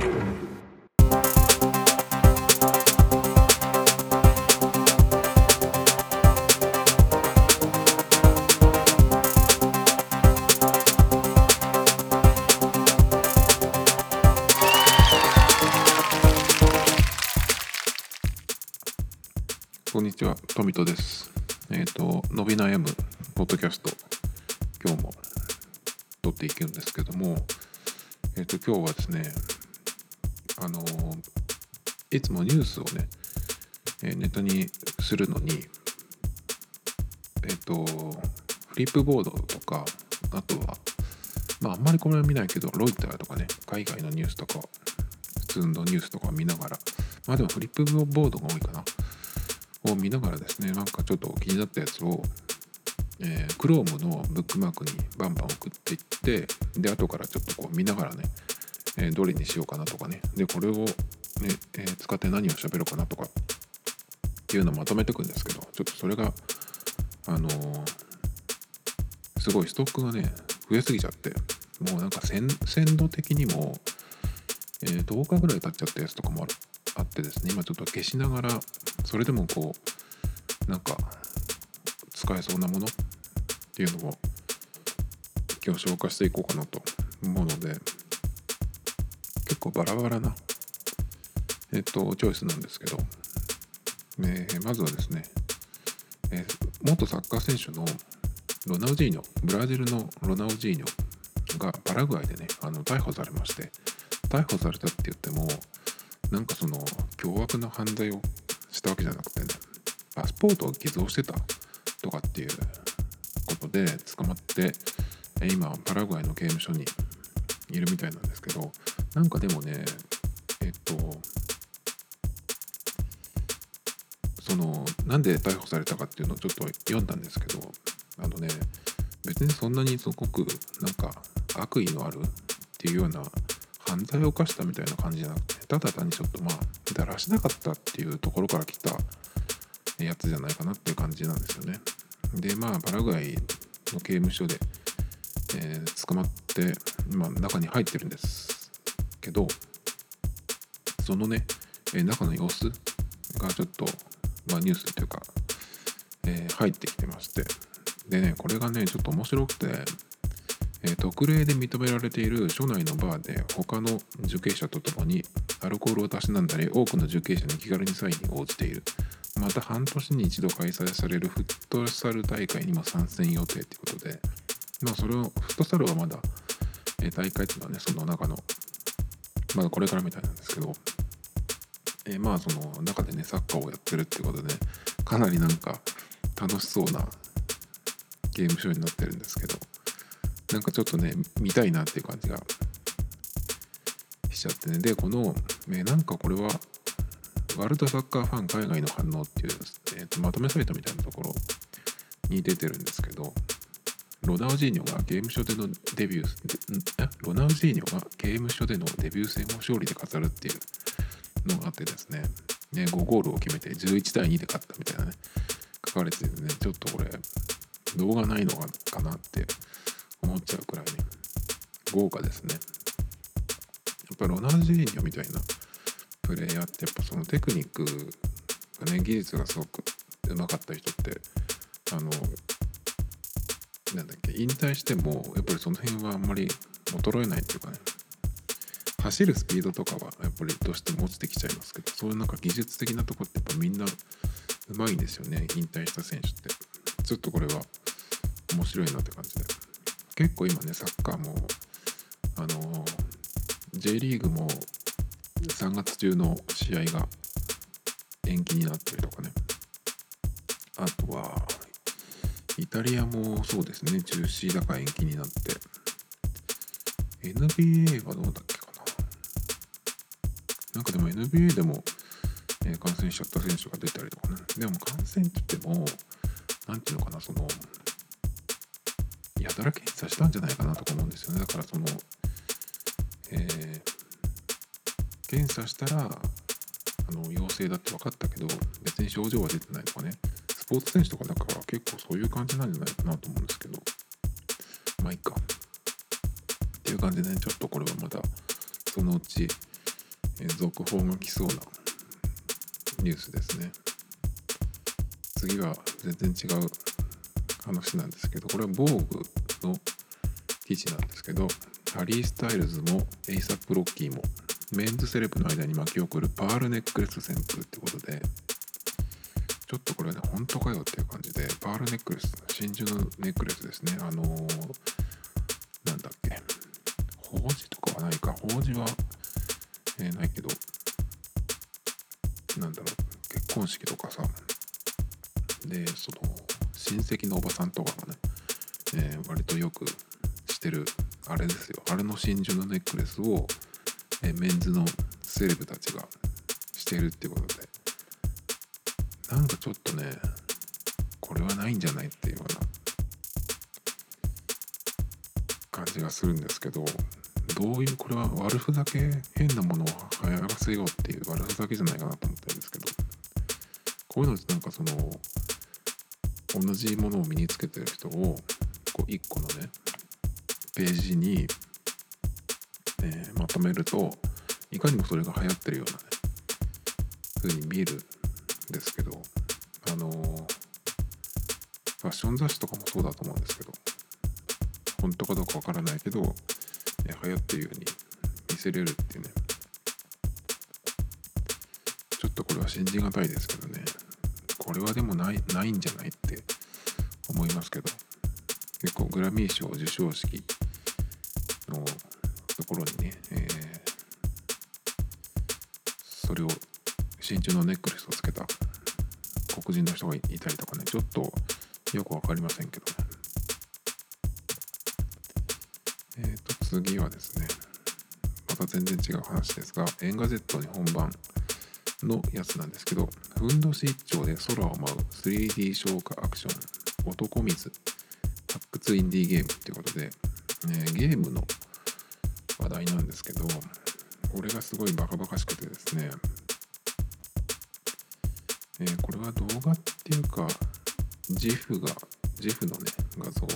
こんにちは、トミトです。えっ、と、伸び悩むポッドキャスト、今日も撮っていくんですけども、えっ、と、今日はですね、あのいつもニュースをね、えーネタにするのに、えっ、と、フリップボードとか、あとは、まあ、あんまりこれは見ないけど、ロイターとかね、海外のニュースとか、普通のニュースとかを見ながら、まあでもフリップボードが多いかな。を見ながらですねなんかちょっと気になったやつを、えー、Chrome のブックマークにバンバン送っていってで後からちょっとこう見ながらね、えーどれにしようかなとかね。でこれを、ねえー使って何を喋ろうかなとかっていうのをまとめていくんですけどちょっとそれがあのーすごいストックがね増えすぎちゃってもうなんか鮮度的にも、えー10日ぐらい経っちゃったやつとかもあるあってですね今ちょっと消しながらそれでもこうなんか使えそうなものっていうのを今日紹介していこうかなと思うので構バラバラなえっとチョイスなんですけど、えーまずはですね、えー元サッカー選手のロナウジーニョブラジルのロナウジーニョがパラグアイでねあの逮捕されまして逮捕されたって言ってもなんかその凶悪な犯罪をしたわけじゃなくてねパスポートを偽造してたとかっていうことで捕まって今パラグアイの刑務所にいるみたいなんですけどなんかでもねえっとそのなんで逮捕されたかっていうのをちょっと読んだんですけどあのね別にそんなにすごくなんか悪意のあるっていうような犯罪を犯したみたいな感じじゃなくてただ単にちょっとまあだらしなかったっていうところから来たやつじゃないかなっていう感じなんですよね。でまあパラグアイの刑務所で、えー捕まって今中に入ってるんですけどそのね、え中の様子がちょっと、まあ、ニュースというか、えー入ってきてましてでねこれがねちょっと面白くてえー特例で認められている署内のバーで他の受刑者と共にアルコールをたしなんだり多くの受刑者に気軽にサインに応じている。また半年に一度開催されるフットサル大会にも参戦予定ということでまあそれをフットサルはまだ、え大会っていうのはねその中のまだこれからみたいなんですけど、えーまあその中でねサッカーをやってるっていうことでかなりなんか楽しそうなゲームショーになってるんですけどなんかちょっとね見たいなっていう感じがしちゃってね。でこの、えーなんかこれはワールドサッカーファン海外の反応っていう、えーとまとめサイトみたいなところに出てるんですけどロナウジーニョがゲームショーでのデビューでえ？ロナウジーニョがゲームショーでのデビュー戦を勝利で飾るっていうのがあってですね。ね5ゴールを決めて11対2で勝ったみたいなね書かれててねちょっとこれ動画ないのかなって思っちゃうくらいね豪華ですね。やっぱロナウジーニョみたいなプレイヤーってやっぱそのテクニックがね技術がすごく上手かった人ってあのなんだっけ引退してもやっぱりその辺はあんまり衰えないっていうかね。走るスピードとかはやっぱりどうしても落ちてきちゃいますけどそういうなんか技術的なとこってやっぱみんなうまいんですよね引退した選手って。ちょっとこれは面白いなって感じで。結構今ねサッカーもあの J リーグも3月中の試合が延期になったりとかね。あとはイタリアもそうですね。中止だから延期になって。NBA はどうだっけかな。なんかでも NBA でも、えー感染しちゃった選手が出たりとかね。でも感染って言ってもなんていうのかなそのやたら検査したんじゃないかなとか思うんですよね。だからそのえー検査したらあの陽性だって分かったけど別に症状は出てないとかね。ポーツ選手とかだから結構そういう感じなんじゃないかなと思うんですけど。まあいいか。っていう感じでねちょっとこれはまたそのうち、え続報が来そうなニュースですね。次は全然違う話なんですけどこれは VOGUE の記事なんですけどハリー・スタイルズもエイサップ・ロッキーもメンズセレブの間に巻き起こるパールネックレス旋風ってことでこれね本当かよっていう感じでパールネックレス真珠のネックレスですね。あのー、なんだっけ。法事とかはないか。法事は、えー、ないけどなんだろう。結婚式とかさ。でその親戚のおばさんとかがね、えー、割とよくしてるあれですよ。あれの真珠のネックレスを、えメンズのセレブたちがしてるってことで。なんかちょっとねこれはないんじゃないっていうような感じがするんですけどどういうこれは悪ふざけ変なものを流行らせようっていう悪ふざけじゃないかなと思ったんですけどこういうのってなんかその同じものを身につけてる人をこう1個のねページに、え、まとめるといかにもそれが流行ってるようなね風に見えるですけどあの、ファッション雑誌とかもそうだと思うんですけど本当かどうかわからないけど、えー、流行ってるように見せれるっていうね。ちょっとこれは信じがたいですけどね。これはでもないないんじゃないって思いますけど。結構グラミー賞授賞式のところにね、えー、それを真珠のネックレスをつけた黒人の人がいたりとかね。ちょっとよく分かりませんけど。ねえっ、ー、と次はですね。また全然違う話ですがエンガゼットに本番のやつなんですけど、ふんどし一丁で空を舞う 3D 消化アクション、男水、発掘インディーゲームっていうことで、ね、ゲームの話題なんですけど、これがすごいバカバカしくてですね、えー、これは動画っていうか、GIF が、GIF のね、画像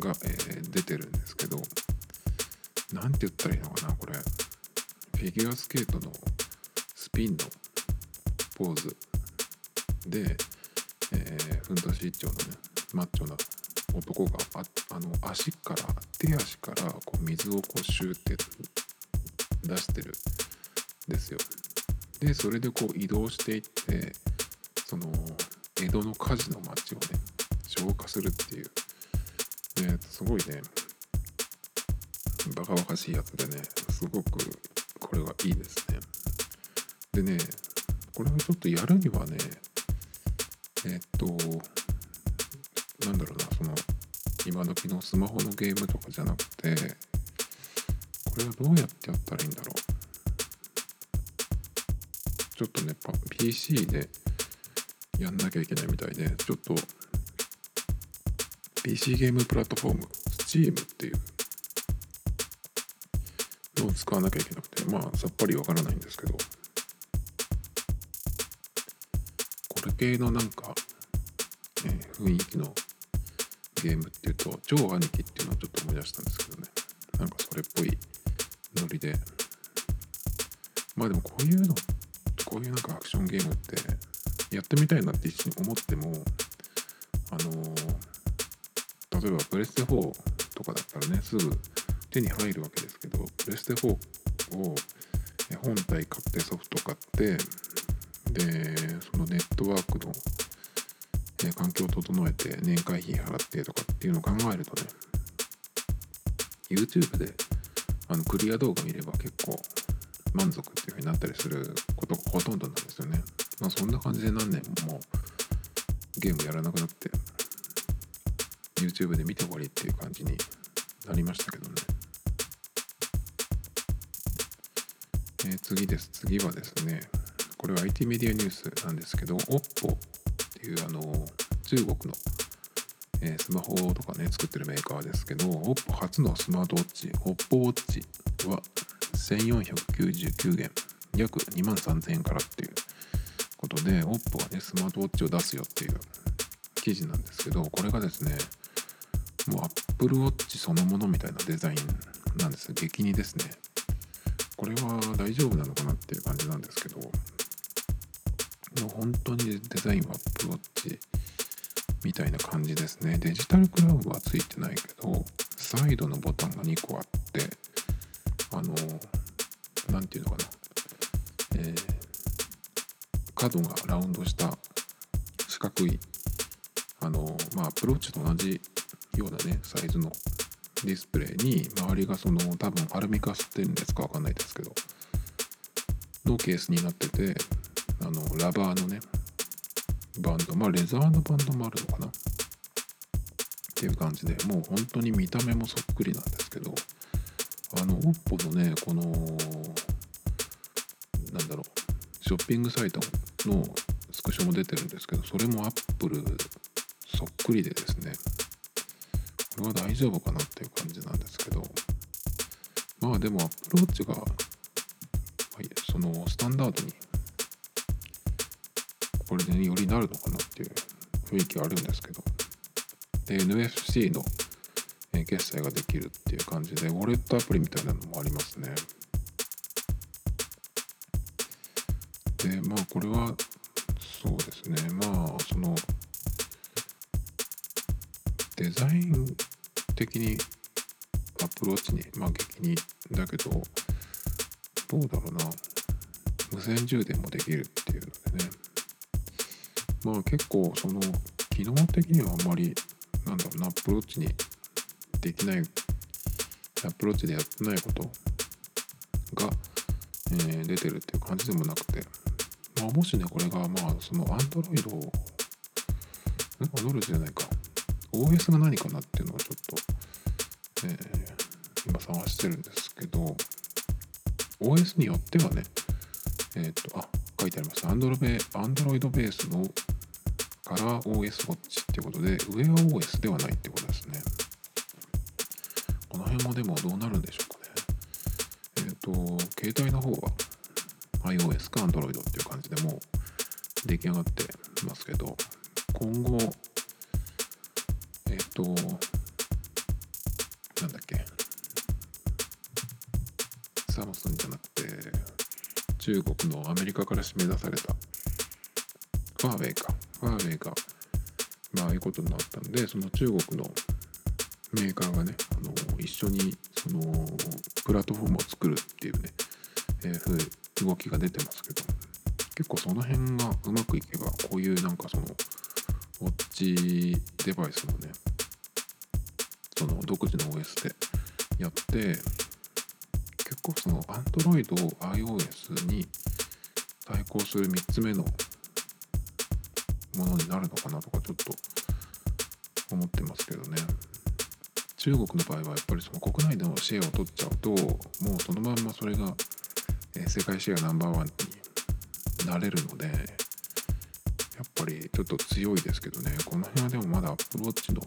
が、えー、出てるんですけど、なんて言ったらいいのかな、これ。フィギュアスケートのスピンのポーズで、えー、ふんどし一丁のねマッチョな男がああの足から手足からこう水をこうシューって出してるんですよ。でそれでこう移動していってその江戸の火事の町をね消火するっていう、ね、すごいねバカバカしいやつでねすごくこれはいいですね。でねこれをちょっとやるにはねえっとなんだろうなその今時のスマホのゲームとかじゃなくてこれはどうやってやったらいいんだろうちょっとね PC でやんなきゃいけないみたいでちょっと PC ゲームプラットフォーム Steam っていうのを使わなきゃいけなくてまあさっぱりわからないんですけどこれ系のなんか、え、雰囲気のゲームっていうと超兄貴っていうのをちょっと思い出したんですけどね。なんかそれっぽいノリで。まあでもこういうのこういうなんかアクションゲームってやってみたいなって一瞬思ってもあの、例えばプレステ4とかだったらねすぐ手に入るわけですけどプレステ4を本体買ってソフト買ってでそのネットワークの、環境を整えて年会費払ってとかっていうのを考えるとね YouTube であのクリア動画見れば結構満足っていう風になったりすることがほとんどなんですよね。まあそんな感じで何年ももうゲームやらなくなって YouTube で見て終わりっていう感じになりましたけどね。えー、次です。次はですね、これは IT メディアニュースなんですけど OPPO っていうあの中国の、え、スマホとかね作ってるメーカーですけど OPPO 初のスマートウォッチ OPPO ウォッチは1499元。約2万3000円からっていうことで OPPO がねスマートウォッチを出すよっていう記事なんですけどこれがですねもう Apple Watch そのものみたいなデザインなんです。激似ですね。これは大丈夫なのかなっていう感じなんですけどもう本当にデザインはアップローチみたいな感じですね。デジタルクラウンはついてないけどサイドのボタンが2個あってあの何て言うのかな。えー、角がラウンドした四角いあのまあアプローチと同じようなねサイズのディスプレイに周りがその多分アルミかステンレスか分かんないですけどのケースになっててあのラバーのねバンドまあレザーのバンドもあるのかな。っていう感じでもう本当に見た目もそっくりなんですけどあの OPPO のねこのなんだろうショッピングサイトのスクショも出てるんですけどそれも Apple そっくりでですね。これは大丈夫かなっていう感じなんですけど。まあでも Apple Watch が、はい、そのスタンダードにこれでよりなるのかなっていう雰囲気はあるんですけど。で NFC の決済ができるっていう感じでウォレットアプリみたいなのもありますね。でまあこれはそうですね。まあそのデザイン的にアプローチにまあ激にだけどどうだろうな。無線充電もできるっていうのでね。まあ結構その機能的にはあんまりなんだろうなアプローチにできないアプローチでやってないことが、えー、出てるっていう感じでもなくて、まあ、もしねこれがまあその Android をアドルじゃないか。OS が何かなっていうのはちょっと、えー、今探してるんですけど OS によってはねえっ、ー、とあ書いてあります。Android ベースのカラー OS ウォッチってことで、上は OS ではないってことですね。の辺もでもどうなるんでしょうかね。えっ、ー、と、携帯の方は iOS か Android っていう感じでもう出来上がってますけど、今後、えっ、ー、と、なんだっけ、サムスンじゃなくて、中国のアメリカから締め出されたファーウェイか。ファーウェイが、まあ、ああいうことになったんでその中国のメーカーがねあの一緒にそのプラットフォームを作るっていうね、えー、動きが出てますけど結構その辺がうまくいけばこういうなんかそのウォッチデバイスもねその独自の OS でやって結構その Android を、iOS に対抗する3つ目のものになるのかなとかちょっと思ってますけどね。中国の場合はやっぱりその国内でのシェアを取っちゃうともうそのまんまそれが、世界シェアナンバーワンになれるのでやっぱりちょっと強いですけどね。この辺はでもまだ Apple Watch の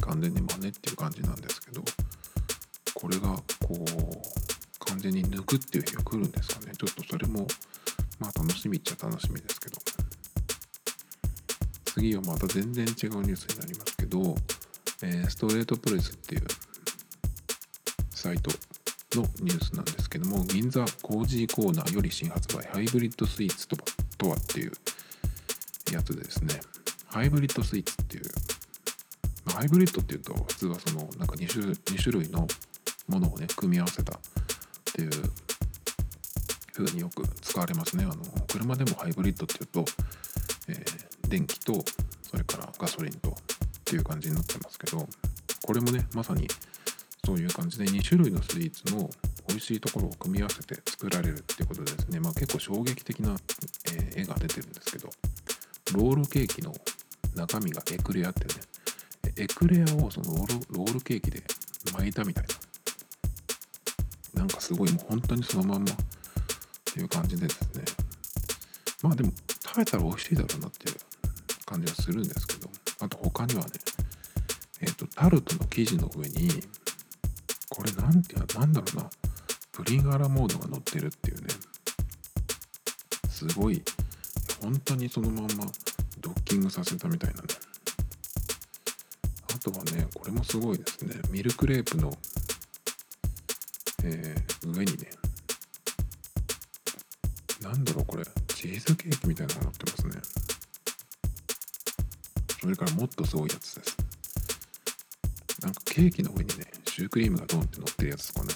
完全に真似っていう感じなんですけどこれがこう完全に抜くっていう日が来るんですかね。ちょっとそれもまあ楽しみっちゃ楽しみですけど。次はまた全然違うニュースになりますけど、え、ストレートプレスっていうサイトのニュースなんですけども銀座コージーコーナーより新発売ハイブリッドスイーツとはとはっていうやつでですね。ハイブリッドスイーツっていう、まあ、ハイブリッドっていうと普通はそのなんか 2, 種2種類のものをね組み合わせたっていう風によく使われますね。あの車でもハイブリッドっていうと、えー電気とそれからガソリンとっていう感じになってますけどこれもねまさにそういう感じで2種類のスイーツの美味しいところを組み合わせて作られるっていうことでですね、まあ、結構衝撃的な、え、絵が出てるんですけどロールケーキの中身がエクレアってねエクレアをそのロールケーキで巻いたみたいな。なんかすごいもう本当にそのまんまっていう感じでですね。まあでも食べたら美味しいだろうなっていう感じがするんですけどあと他にはねえっ、ー、とタルトの生地の上にこれなんていうのなんだろうなプリンガラモードが乗ってるっていうねすごい本当にそのまんまドッキングさせたみたいなね。あとはねこれもすごいですね。ミルクレープのえー、上にねなんだろうこれチーズケーキみたいなのが乗ってますね。それからもっとすごいやつです。なんかケーキの上にねシュークリームがドンって乗ってるやつとかね。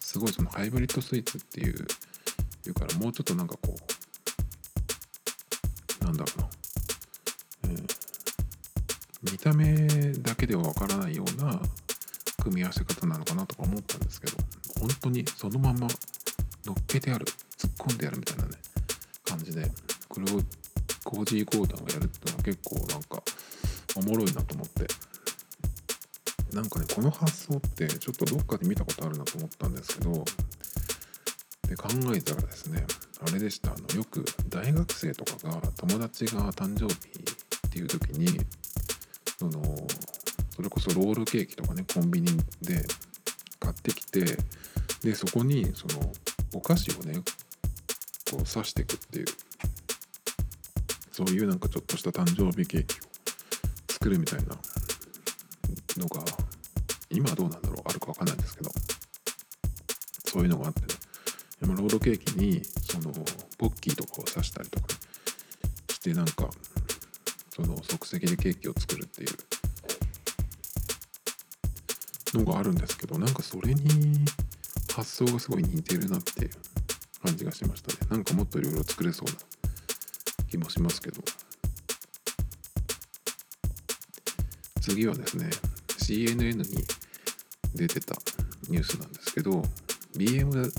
すごいそのハイブリッドスイーツっていういうからもうちょっとなんかこうなんだろうな、えー、見た目だけではわからないような組み合わせ方なのかなとか思ったんですけど本当にそのまま乗っけてある突っ込んでやるみたいなね感じでこれをコージーコーダーをやるっていうのは結構なんかおもろいなと思って。なんかねこの発想ってちょっとどっかで見たことあるなと思ったんですけどで考えたらですねあれでした。あのよく大学生とかが友達が誕生日っていう時にそのそれこそロールケーキとかねコンビニで買ってきてでそこにそのお菓子をねこう刺していくっていうそういうなんかちょっとした誕生日ケーキを作るみたいなのが今はどうなんだろうあるか分かんないんですけどそういうのがあってね。ロールケーキにそのポッキーとかを刺したりとかしてなんかその即席でケーキを作るっていうのがあるんですけどなんかそれに発想がすごい似てるなっていう感じがしましたね。なんかもっといろいろ作れそうな気もしますけど。次はですね CNN に出てたニュースなんですけど BMW,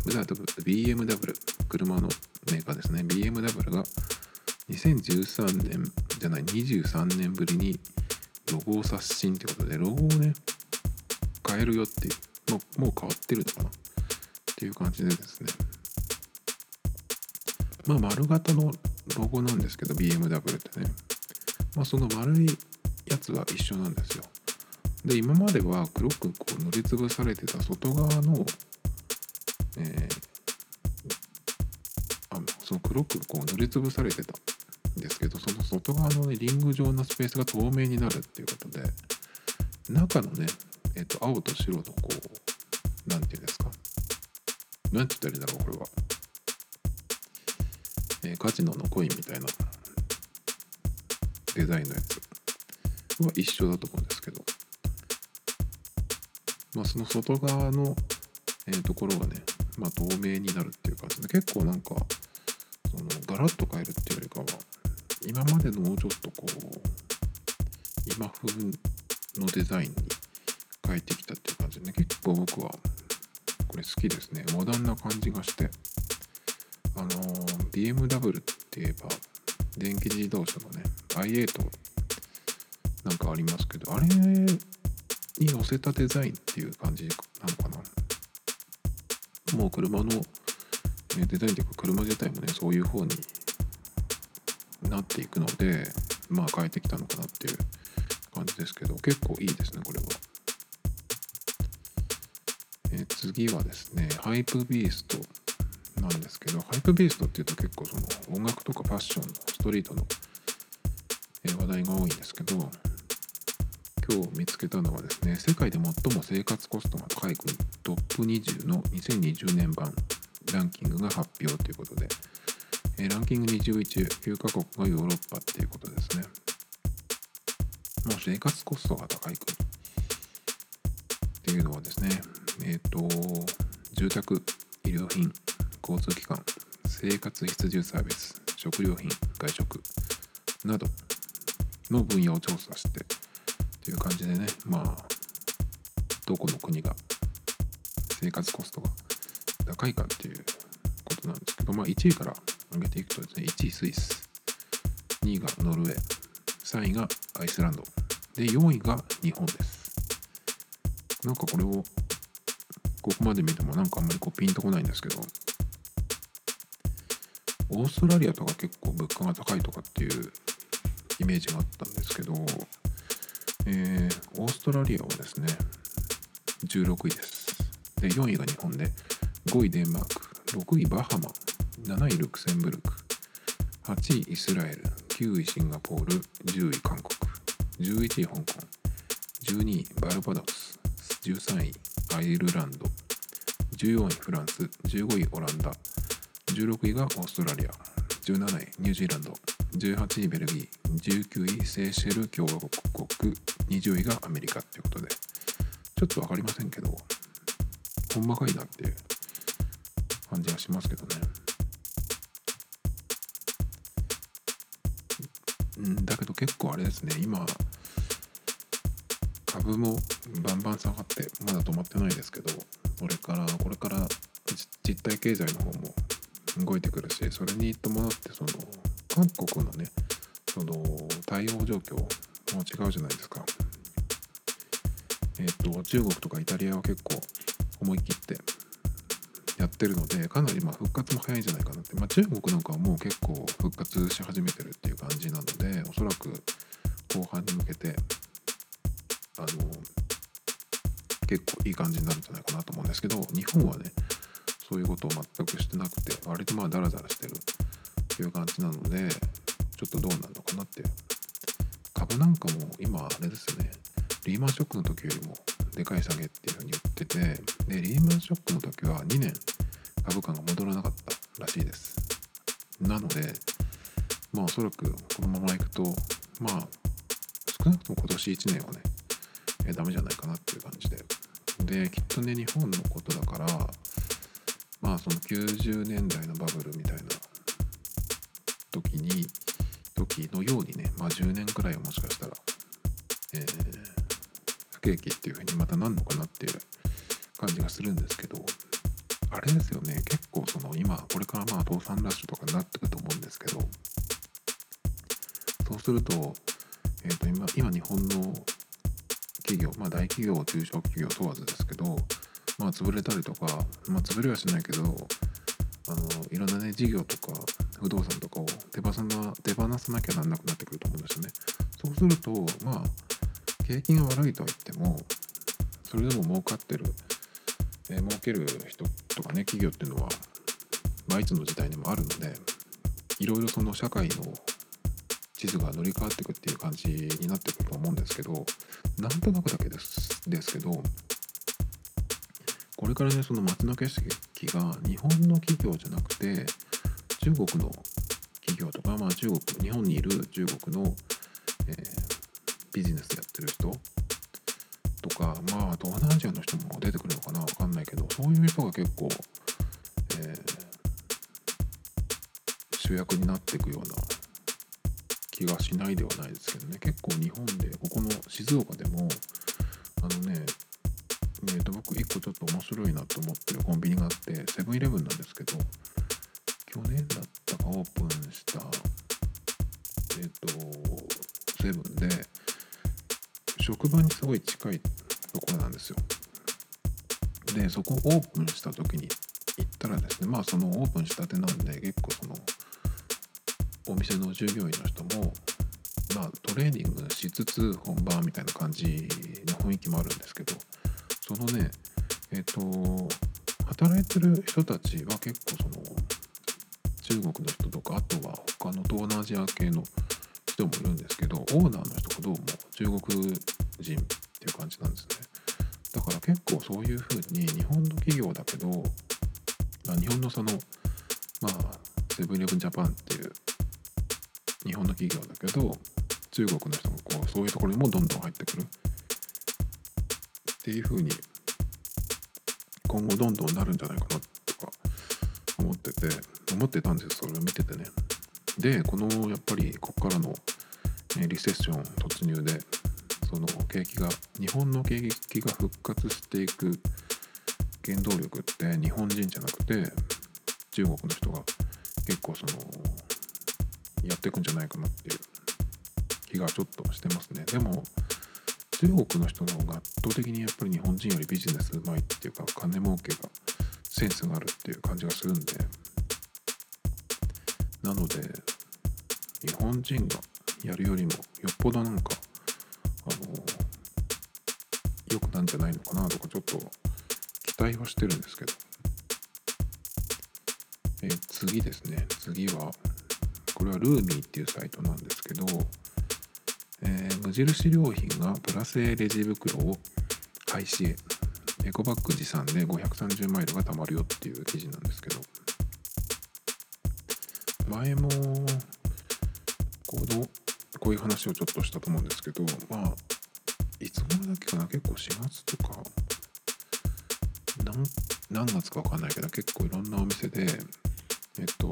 BMW 車のメーカーですね。BMW が2013年じゃない23年ぶりにロゴを刷新ってことでロゴをね変えるよっていうもうもう変わってるのかな？っていう感じでですね。まあ丸型のロゴなんですけど BMW ってね。まあその丸いやつは一緒なんですよ。で今までは黒くこう塗りつぶされてた外側のえー、あその黒くこう塗りつぶされてたんですけどその外側の、ね、リング状のスペースが透明になるっていうことで中のね、えーと、青と白のこう何て言うんですか？何て言ったらいいんだろうこれは、えー、カジノのコインみたいなデザインのやつ。は一緒だと思うんですけど。まあその外側の、えー、ところがねまあ、透明になるっていう感じ。で結構なんかそのガラッと変えるっていうよりかは今までのもうちょっとこう今風のデザインに変えてきたっていう感じ。でね結構僕はこれ好きですね。モダンな感じがして。あの BMW って言えば電気自動車のね i8 なんかありますけどあれに寄せたデザインっていう感じなのかなもう車のデザインというか車自体もねそういう方になっていくのでまあ変えてきたのかなっていう感じですけど結構いいですねこれは。え次はですねハイプビーストなんですけどハイプビーストっていうと結構その音楽とかファッションのストリートの話題が多いんですけど今日見つけたのはですね世界で最も生活コストが高い国トップ20の2020年版ランキングが発表ということで、えランキング21、9カ国がヨーロッパっていうことですね。もう生活コストが高い国っていうのはですね、えっ、ー、と、住宅、医療品、交通機関、生活必需サービス、食料品、外食などの分野を調査してっていう感じでねまあどこの国が生活コストが高いかっていうことなんですけどまあ1位から上げていくとですね1位スイス2位がノルウェー3位がアイスランドで4位が日本です。なんかこれをここまで見てもなんかあんまりこうピンとこないんですけどオーストラリアとか結構物価が高いとかっていうイメージがあったんですけどえー、オーストラリアはですね16位です。で4位が日本で5位デンマーク6位バハマ7位ルクセンブルク8位イスラエル9位シンガポール10位韓国11位香港12位バルバドス13位アイルランド14位フランス15位オランダ16位がオーストラリア。17位ニュージーランド。18位ベルギー。19位セーシェル共和国。20位がアメリカ。っていうことで。ちょっと分かりませんけど。ほんまかいなって。いう感じがしますけどね。うんだけど結構あれですね。今株もバンバン下がってまだ止まってないですけど。これからこれから実体経済の方も動いてくるしそれに伴ってその韓国のねその対応状況も違うじゃないですか。えっ、と中国とかイタリアは結構思い切ってやってるのでかなりま復活も早いんじゃないかなって、まあ、中国なんかはもう結構復活し始めてるっていう感じなのでおそらく後半に向けてあの結構いい感じになるんじゃないかなと思うんですけど日本はねそういうことを全くしてなくて割とまあダラダラしてるっていう感じなのでちょっとどうなるのかなって。株なんかも今あれですね。リーマンショックの時よりもでかい下げっていうふうに言っててでリーマンショックの時は2年株価が戻らなかったらしいです。なのでまあおそらくこのままいくとまあ少なくとも今年1年はねえダメじゃないかなっていう感じで。できっとね日本のことだからまあその90年代のバブルみたいな時に時のようにねまあ10年くらいはもしかしたら、えー、不景気っていう風にまたなんのかなっていう感じがするんですけどあれですよね結構その今これからまあ倒産ラッシュとかになってくると思うんですけどそうすると,、えー、と今今日本の企業まあ大企業中小企業問わずですけどまあ潰れたりとかまあ潰れはしないけどあのいろんなね事業とか不動産とかを手放さな手放さなきゃなんなくなってくると思うんですよね。そうするとまあ景気が悪いとは言ってもそれでも儲かってる、えー、儲ける人とかね企業っていうのは、まあ、いつの時代にもあるのでいろいろその社会の地図が乗り換わっていくっていう感じになってくると思うんですけどなんとなくだけですですけどれからねその街の景色が日本の企業じゃなくて中国の企業とか、まあ、中国日本にいる中国の、えー、ビジネスやってる人とかまあ東南アジアの人も出てくるのかな分かんないけどそういう人が結構、えー、主役になっていくような気がしないではないですけどね。結構日本でここの静岡でもあのね、ちょっと面白いなと思ってるコンビニがあってセブンイレブンなんですけど去年だったかオープンしたえっ、とセブンで職場にすごい近いところなんですよ。でそこオープンした時に行ったらですねまあそのオープンしたてなんで結構そのお店の従業員の人もまあトレーニングしつつ本番みたいな感じの雰囲気もあるんですけどそのねえっ、ー、と働いてる人たちは結構その中国の人とかあとは他の東南アジア系の人もいるんですけどオーナーの人がどうも中国人っていう感じなんですね。だから結構そういうふうに日本の企業だけど日本のそのまあセブンイレブンジャパンっていう日本の企業だけど中国の人がこうそういうところにもどんどん入ってくる。っていうふうに今後どんどんなるんじゃないかなとか思ってて思ってたんですそれを見ててね。でこのやっぱりここからのリセッション突入でその景気が日本の景気が復活していく原動力って日本人じゃなくて中国の人が結構そのやっていくんじゃないかなっていう気がちょっとしてますね。でも中国の人の方が圧倒的にやっぱり日本人よりビジネスうまいっていうか金儲けがセンスがあるっていう感じがするんでなので日本人がやるよりもよっぽどなんかあの良くなんじゃないのかなとかちょっと期待はしてるんですけど。え次ですね。次はこれはルーミーっていうサイトなんですけど、えー、無印良品がプラ製レジ袋を廃止へエコバッグ持参で530マイルが貯まるよっていう記事なんですけど。前もこのこういう話をちょっとしたと思うんですけどまあいつ頃だっけかな？結構4月とか。何月か分かんないけど結構いろんなお店でえっと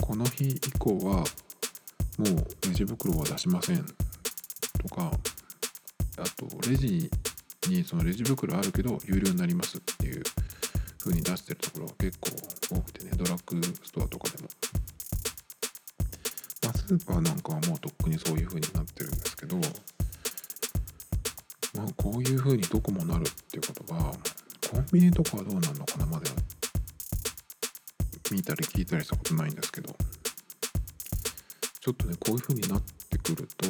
この日以降はもうレジ袋は出しませんとかあとレジにそのレジ袋あるけど有料になりますっていう風に出してるところが結構多くてねドラッグストアとかでも、まあ、スーパーなんかはもうとっくにそういう風になってるんですけどまあこういう風にどこもなるっていうことはコンビニとかはどうなんのかなまでは見たり聞いたりしたことないんですけど。ちょっとねこういう風になってくると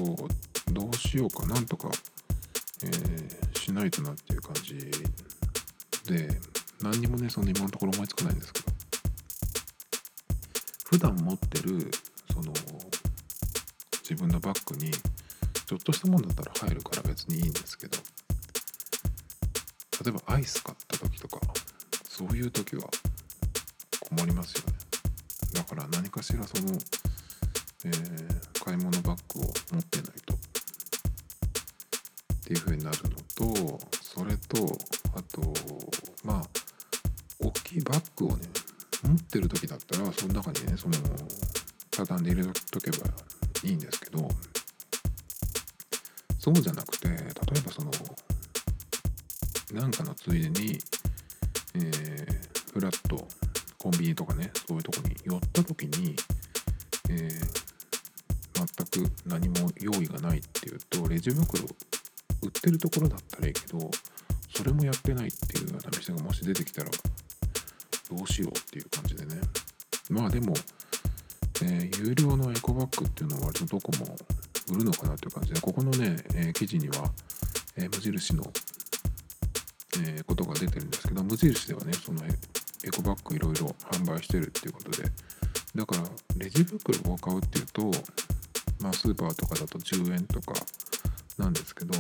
どうしようかなんとか、えー、しないとなっていう感じで何にもねその今のところ思いつかないんですけど。普段持ってるその自分のバッグにちょっとしたもんだったら入るから別にいいんですけど例えばアイス買った時とかそういう時は困りますよね。だから何かしらその、えー、買い物バッグを持ってないと。っていう風になるのとそれとあとまあ大きいバッグをね持ってる時だったらその中にねその畳んで入れとけばいいんですけどそうじゃなくて例えばそのなんかのついでに、えー、フラットコンビニとかねそういうとこに寄った時に、えー、全く何も用意がないっていうとレジ袋売ってるところだったらいいけどそれもやってないっていうような店がもし出てきたらどうしようっていう感じでね。まあでも、えー、有料のエコバッグっていうのは割とどこも売るのかなっていう感じでここのね、えー、記事には、えー、無印のえ、ことが出てるんですけど無印ではねそのエコバッグいろいろ販売してるっていうことでだからレジ袋を買うっていうとまあスーパーとかだと10円とかなんですけど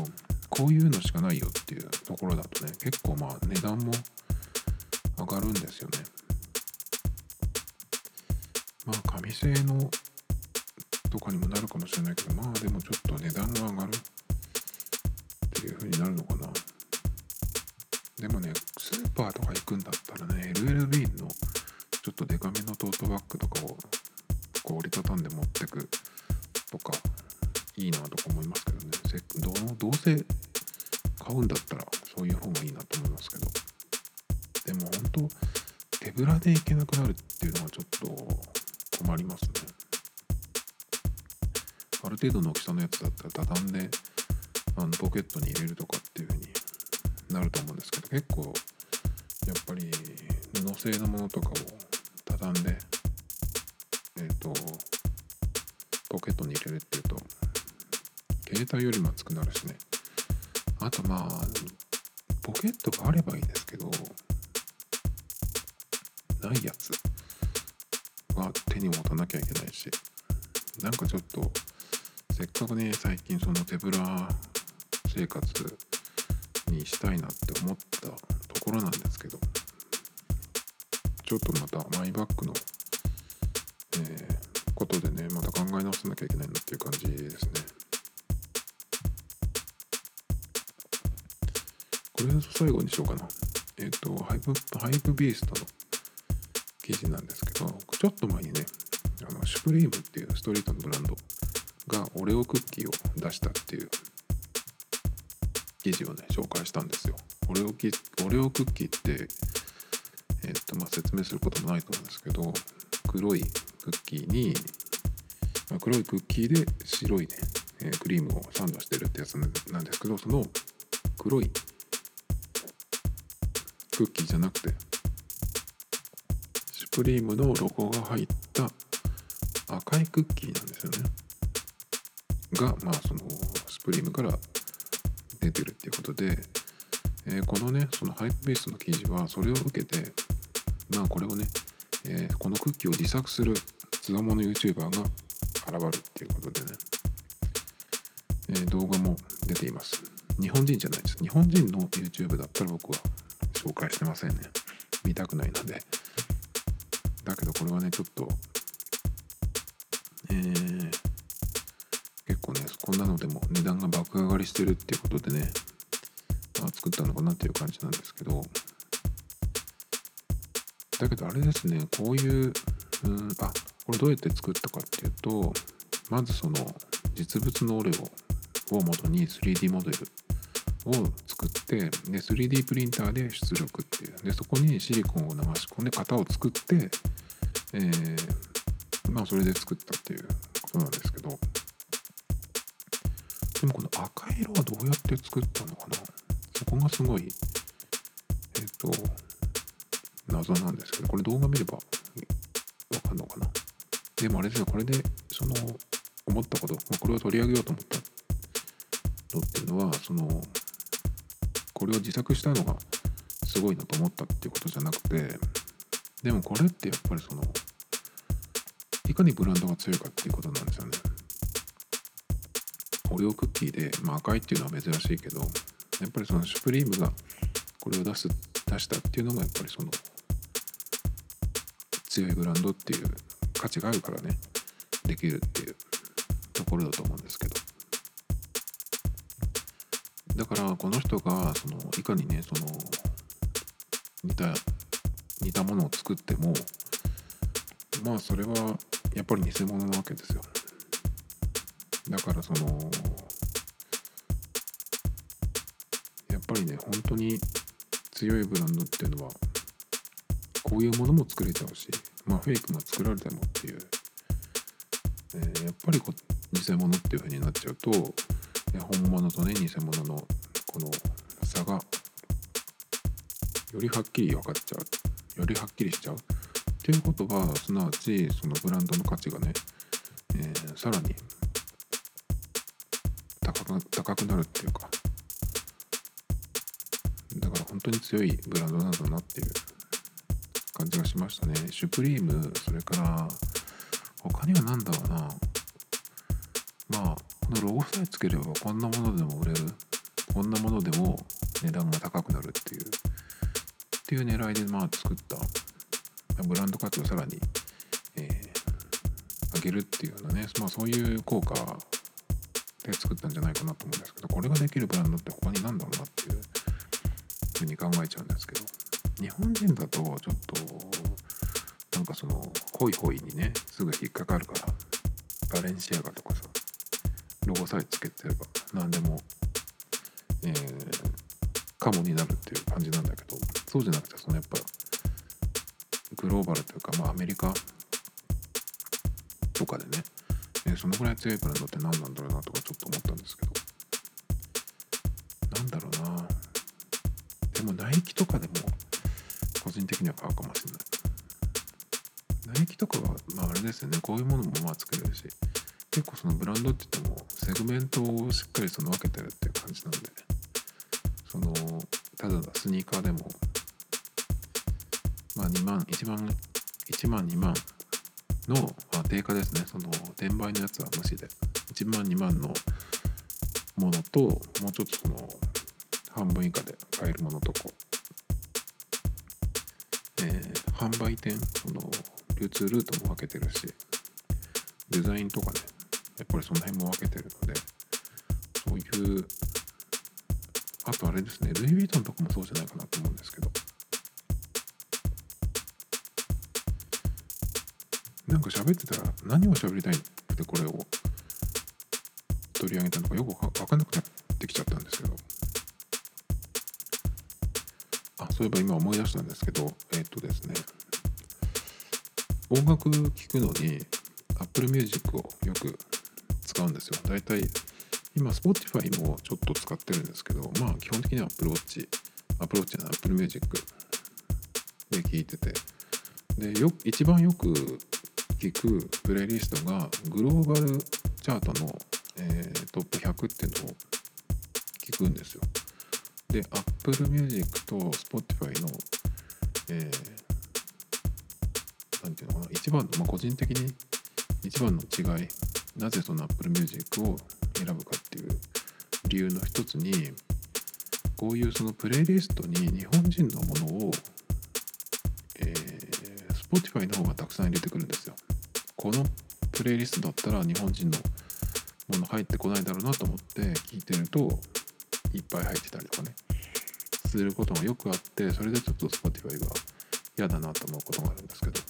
こういうのしかないよっていうところだとね結構まあ値段も上がるんですよね。まあ紙製のとかにもなるかもしれないけどまあでもちょっと値段が上がるっていう風になるのかな。でもねスーパーとか行くんだったらね LLB のちょっとデカめのトートバッグとかをこう折りたたんで持ってくとかいいなとか思いますけどね。せどどうせ買うんだったらそういう方がいいなと思いますけど。でも本当手ぶらで行けなくなるっていうのはちょっと困りますね。ある程度の大きさのやつだったら畳んであのポケットに入れるとかっていう風になると思うんですけど結構やっぱり布製のものとかを畳んでえっ、ー、とポケットに入れるっていうと携帯よりも厚くなるしね。あとまあポケットがあればいいんですけどないやつは手に持たなきゃいけないしなんかちょっとせっかくね最近その手ぶら生活にしたいなって思ったところなんですけどちょっとまたマイバッグの、えー、ことでねまた考え直さなきゃいけないなっていう感じですねこれ最後にしようかなえっ、ー、とハイプハイプビーストの記事なんですけどちょっと前にねあのシュプリームっていうストリートのブランドがオレオクッキーを出したっていう記事をね紹介したんですよ。オレオキオレオクッキーって、えっとまあ、説明することもないと思うんですけど黒いクッキーに、まあ、黒いクッキーで白いね、えー、クリームをサンドしてるってやつなんですけどその黒いクッキーじゃなくてシュプリームのロゴが入った赤いクッキーなんですよね。がまあそのスプリームから出てるっていうことで、えー、このねそのハイプベースの記事はそれを受けてまあこれをね、えー、このクッキーを自作するつわもの YouTuber が現るっていうことでね、えー、動画も出ています日本人じゃないです。日本人の YouTube だったら僕は紹介してませんね。見たくないので。だけどこれはねちょっとえー、結構ねこんなのでも値段が爆上がりしてるっていうことでね、まあ、作ったのかなっていう感じなんですけど。だけどあれですねこういううんあこれどうやって作ったかっていうとまずその実物のオレオを元に 3D モデルを作ってで 3D プリンターで出力っていう。でそこにシリコンを流し込んで型を作って、えー、まあそれで作ったっていうことなんですけど。でもこの赤色はどうやって作ったのかな？そこがすごいえっ、ー、と謎なんですけどこれ動画見ればわかんのかな？でもあれですよこれでその思ったこと、ま、これを取り上げようと思ったのっていうのはそのこれを自作したのがすごいなと思ったっていうことじゃなくてでもこれってやっぱりそのいかにブランドが強いかっていうことなんですよね。オレオクッキーで、まあ、赤いっていうのは珍しいけどやっぱりそのシュプリームがこれを出す出したっていうのがやっぱりその強いブランドっていう価値があるからね。できるっていうところだと思うんですけど。だからこの人がそのいかにねその似た似たものを作ってもまあそれはやっぱり偽物なわけですよ。だからそのやっぱりね本当に強いブランドっていうのはこういうものも作れちゃうしまあフェイクも作られてもっていう、えー、やっぱりこ偽物っていう風になっちゃうと本物とね偽物のこの差がよりはっきり分かっちゃうよりはっきりしちゃう。っていうことはすなわちそのブランドの価値がね、えー、さらに高く高くなるっていうか。だから本当に強いブランドなんだなっていう。感じがしましたね。シュプリームそれから他には何だろうな。まあこのロゴさえつければこんなものでも売れる。こんなものでも値段が高くなるっていう。っていう狙いでまあ作った。ブランド価値をさらに、えー、上げるっていうようなね、まあ、そういう効果で作ったんじゃないかなと思うんですけどこれができるブランドって他に何だろうなっていうふうに考えちゃうんですけど。日本人だとちょっとなんかそのホイホイにねすぐ引っかかるからバレンシアガとかさロゴさえつけてれば何でも、えー、カモになるっていう感じなんだけどそうじゃなくてそのやっぱグローバルというか、まあ、アメリカとかでね、えー、そのぐらい強いブランドって何なんだろうなとかちょっと思ったんですけどなんだろうな。でもナイキとかでも個人的には買うかもしれない。ナイキとかはまああれですよね。こういうものもまあ作れるし。結構そのブランドって言ってもセグメントをしっかりその分けてるっていう感じなんで。そのただのスニーカーでも。まあ2万1万1万2万の、まあ、定価ですね。その転売のやつは無視で。1万2万のものともうちょっとその半分以下で買えるものとこう、ー、販売店その流通ルートも分けてるしデザインとかねやっぱりその辺も分けてるのでそういうあとあれですねルイ・ヴィトンとかもそうじゃないかなと思うんですけど。なんか喋ってたら何を喋りたいってこれを取り上げたのかよく分かんなくなってきちゃったんですけど。そういえば今思い出したんですけどえっ、とですね音楽聴くのに Apple Music をよく使うんですよ。だいたい今 Spotify もちょっと使ってるんですけど、まあ基本的には Apple Watch、Apple Watch な Apple Music で聴いてて、で、よ一番よく聴くプレイリストがグローバルチャートの、えー、トップ100っていうのを聞くんですよ。で、Apple Music と Spotify の、えー、なんていうのかな、一番の、まあ、個人的に一番の違いなぜその Apple Music を選ぶかっていう理由の一つにこういうそのプレイリストに日本人のものを、えー、Spotify の方がたくさん入れてくるんですよ。このプレイリストだったら日本人のもの入ってこないだろうなと思って聞いてるといっぱい入ってたりとかね。することがよくあってそれでちょっと Spotify が嫌だなと思うことがあるんですけど。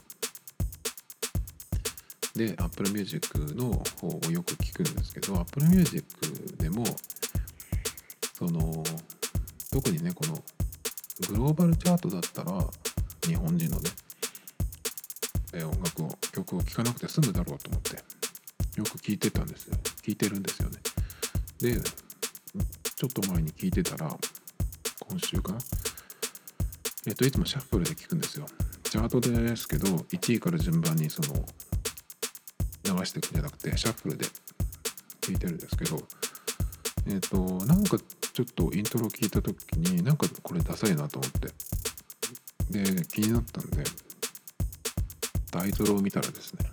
で Apple Music の方をよく聞くんですけど Apple Music でもその特にねこのグローバルチャートだったら日本人のね音楽を曲を聴かなくて済むだろうと思ってよく聞いてたんですよ。聞いてるんですよね。でちょっと前に聞いてたら今週かな？えっといつもシャッフルで聞くんですよ。チャートですけど1位から順番にその流していくんじゃなくてシャッフルで聞いてるんですけどえっとなんかちょっとイントロ聞いた時になんかこれダサいなと思って。で気になったんでタイトルを見たらですね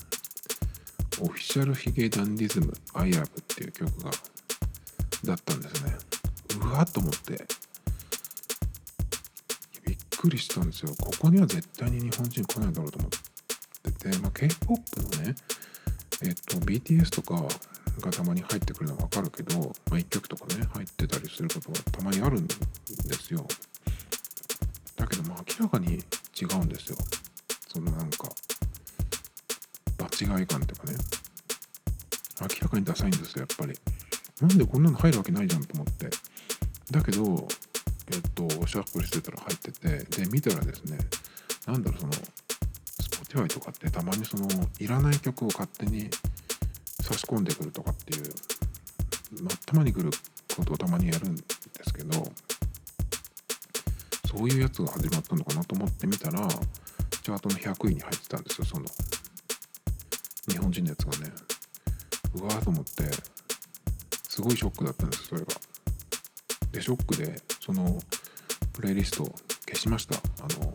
オフィシャルヒゲダンディズム I love っていう曲がだったんですね。わっと思って。びっくりしたんですよ。ここには絶対に日本人来ないだろうと思ってて、まあ、K-POP のねえっと BTS とかがたまに入ってくるのはわかるけど、まあ、1曲とかね入ってたりすることがたまにあるんですよ。だけども明らかに違うんですよ。そのなんか場違い感っていうかね。明らかにダサいんですよやっぱり。なんでこんなの入るわけないじゃんと思って。だけどえっとシャッフルしてたら入っててで見たらですねなんだろうその Spotify とかってたまにそのいらない曲を勝手に差し込んでくるとかっていう、まあ、たまに来ることをたまにやるんですけどそういうやつが始まったのかなと思ってみたらチャートの100位に入ってたんですよその日本人のやつがね。うわーと思ってすごいショックだったんですそれが。でショックでそのプレイリストを消しました。あの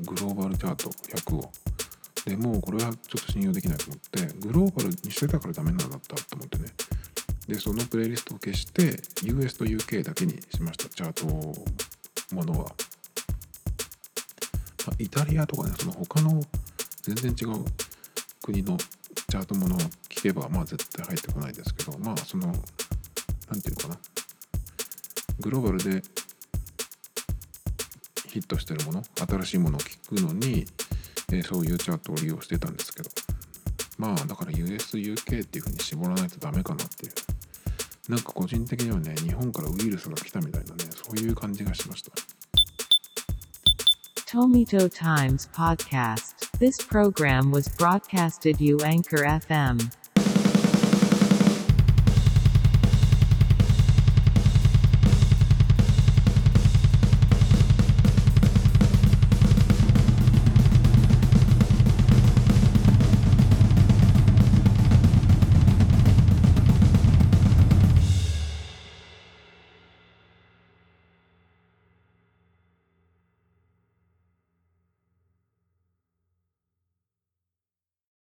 グローバルチャート100を。でもうこれはちょっと信用できないと思ってグローバルにしてたからダメなんだったと思ってね。でそのプレイリストを消して US と UK だけにしました。チャートものは、まあ、イタリアとかねその他の全然違う国のチャートものを聞けばまあ絶対入ってこないですけどまあその何て言うのかな。グローバルでヒットしてるもの新しいものを聞くのに、えー、そういうチャートを利用してたんですけど。まあだから USUK っていうふうに絞らないとダメかなっていう。なんか個人的にはね日本からウイルスが来たみたいなねそういう感じがしました。Tomito Times Podcast. This program was broadcasted you Anchor FM